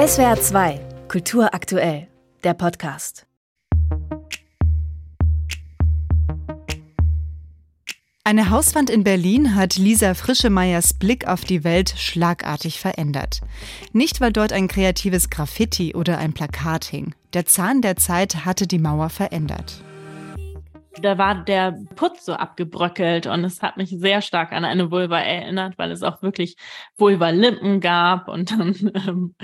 SWR 2, Kultur aktuell, der Podcast. Eine Hauswand in Berlin hat Lisa Frischemeyers Blick auf die Welt schlagartig verändert. Nicht, weil dort ein kreatives Graffiti oder ein Plakat hing. Der Zahn der Zeit hatte die Mauer verändert. Da war der Putz so abgebröckelt und es hat mich sehr stark an eine Vulva erinnert, weil es auch wirklich Vulva-Lippen gab und dann ähm,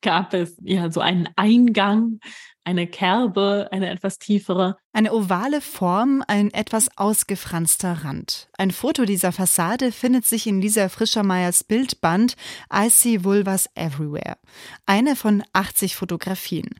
gab es ja so einen Eingang eine Kerbe, eine etwas tiefere. Eine ovale Form, ein etwas ausgefranster Rand. Ein Foto dieser Fassade findet sich in Lisa Frischermeyers Bildband I See Vulvas Everywhere. Eine von 80 Fotografien.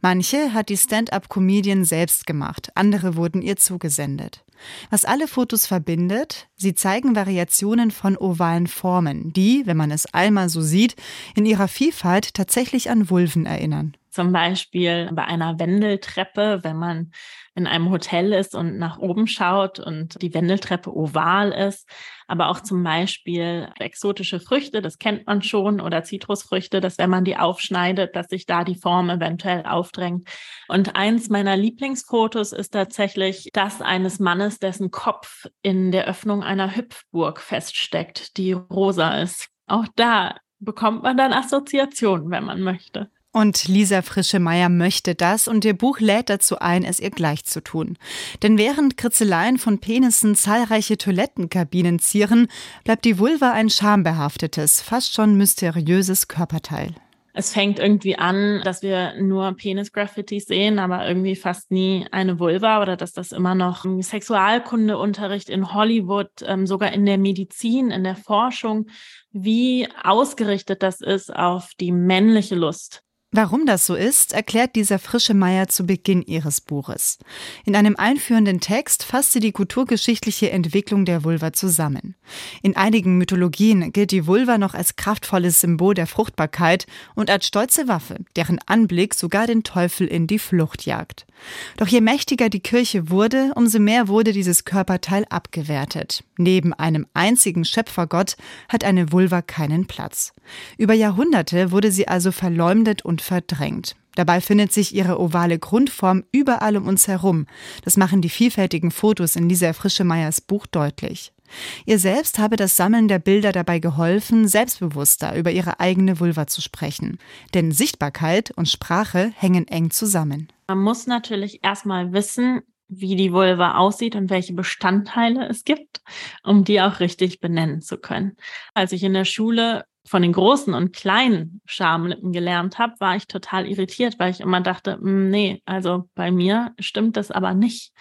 Manche hat die Stand-up-Comedian selbst gemacht, andere wurden ihr zugesendet. Was alle Fotos verbindet, sie zeigen Variationen von ovalen Formen, die, wenn man es einmal so sieht, in ihrer Vielfalt tatsächlich an Vulven erinnern. Zum Beispiel bei einer Wendeltreppe, wenn man in einem Hotel ist und nach oben schaut und die Wendeltreppe oval ist. Aber auch zum Beispiel exotische Früchte, das kennt man schon, oder Zitrusfrüchte, dass wenn man die aufschneidet, dass sich da die Form eventuell aufdrängt. Und eins meiner Lieblingsfotos ist tatsächlich das eines Mannes, dessen Kopf in der Öffnung einer Hüpfburg feststeckt, die rosa ist. Auch da bekommt man dann Assoziationen, wenn man möchte. Und Lisa Frischemeier möchte das und ihr Buch lädt dazu ein, es ihr gleich zu tun. Denn während Kritzeleien von Penissen zahlreiche Toilettenkabinen zieren, bleibt die Vulva ein schambehaftetes, fast schon mysteriöses Körperteil. Es fängt irgendwie an, dass wir nur Penis-Graffitis sehen, aber irgendwie fast nie eine Vulva oder dass das immer noch Sexualkundeunterricht in Hollywood, ähm, sogar in der Medizin, in der Forschung, wie ausgerichtet das ist auf die männliche Lust. Warum das so ist, erklärt dieser frische Meier zu Beginn ihres Buches. In einem einführenden Text fasst sie die kulturgeschichtliche Entwicklung der Vulva zusammen. In einigen Mythologien gilt die Vulva noch als kraftvolles Symbol der Fruchtbarkeit und als stolze Waffe, deren Anblick sogar den Teufel in die Flucht jagt. Doch je mächtiger die Kirche wurde, umso mehr wurde dieses Körperteil abgewertet. Neben einem einzigen Schöpfergott hat eine Vulva keinen Platz. Über Jahrhunderte wurde sie also verleumdet und verdrängt. Dabei findet sich ihre ovale Grundform überall um uns herum. Das machen die vielfältigen Fotos in Lisa Frischemeyers Buch deutlich. Ihr selbst habe das Sammeln der Bilder dabei geholfen, selbstbewusster über ihre eigene Vulva zu sprechen. Denn Sichtbarkeit und Sprache hängen eng zusammen. Man muss natürlich erstmal wissen, wie die Vulva aussieht und welche Bestandteile es gibt, um die auch richtig benennen zu können. Als ich in der Schule von den großen und kleinen Schamlippen gelernt habe, war ich total irritiert, weil ich immer dachte, hm, nee, also bei mir stimmt das aber nicht.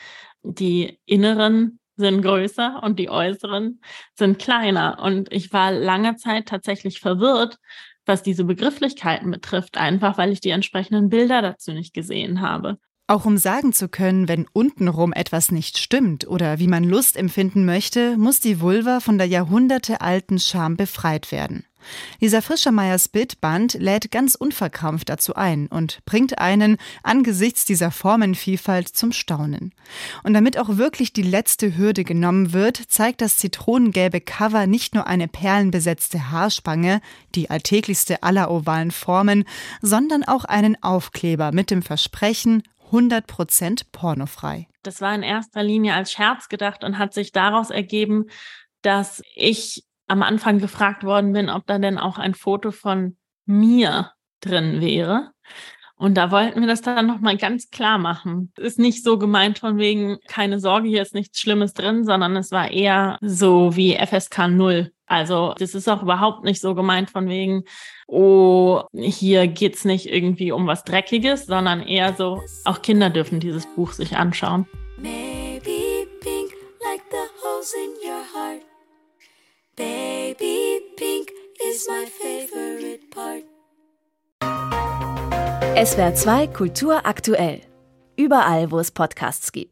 Die inneren sind größer und die äußeren sind kleiner. Und ich war lange Zeit tatsächlich verwirrt, was diese Begrifflichkeiten betrifft, einfach weil ich die entsprechenden Bilder dazu nicht gesehen habe. Auch um sagen zu können, wenn untenrum etwas nicht stimmt oder wie man Lust empfinden möchte, muss die Vulva von der jahrhundertealten Scham befreit werden. Lisa Frischemeyers Bildband lädt ganz unverkrampft dazu ein und bringt einen angesichts dieser Formenvielfalt zum Staunen. Und damit auch wirklich die letzte Hürde genommen wird, zeigt das zitronengelbe Cover nicht nur eine perlenbesetzte Haarspange, die alltäglichste aller ovalen Formen, sondern auch einen Aufkleber mit dem Versprechen 100% pornofrei. Das war in erster Linie als Scherz gedacht und hat sich daraus ergeben, dass ich am Anfang gefragt worden bin, ob da denn auch ein Foto von mir drin wäre. Und da wollten wir das dann nochmal ganz klar machen. Ist nicht so gemeint von wegen, keine Sorge, hier ist nichts Schlimmes drin, sondern es war eher so wie FSK 0. Also das ist auch überhaupt nicht so gemeint von wegen, oh, hier geht's nicht irgendwie um was Dreckiges, sondern eher so, auch Kinder dürfen dieses Buch sich anschauen. Maybe pink like the holes in your heart. Baby pink is my favorite part. SWR 2 Kultur aktuell. Überall, wo es Podcasts gibt.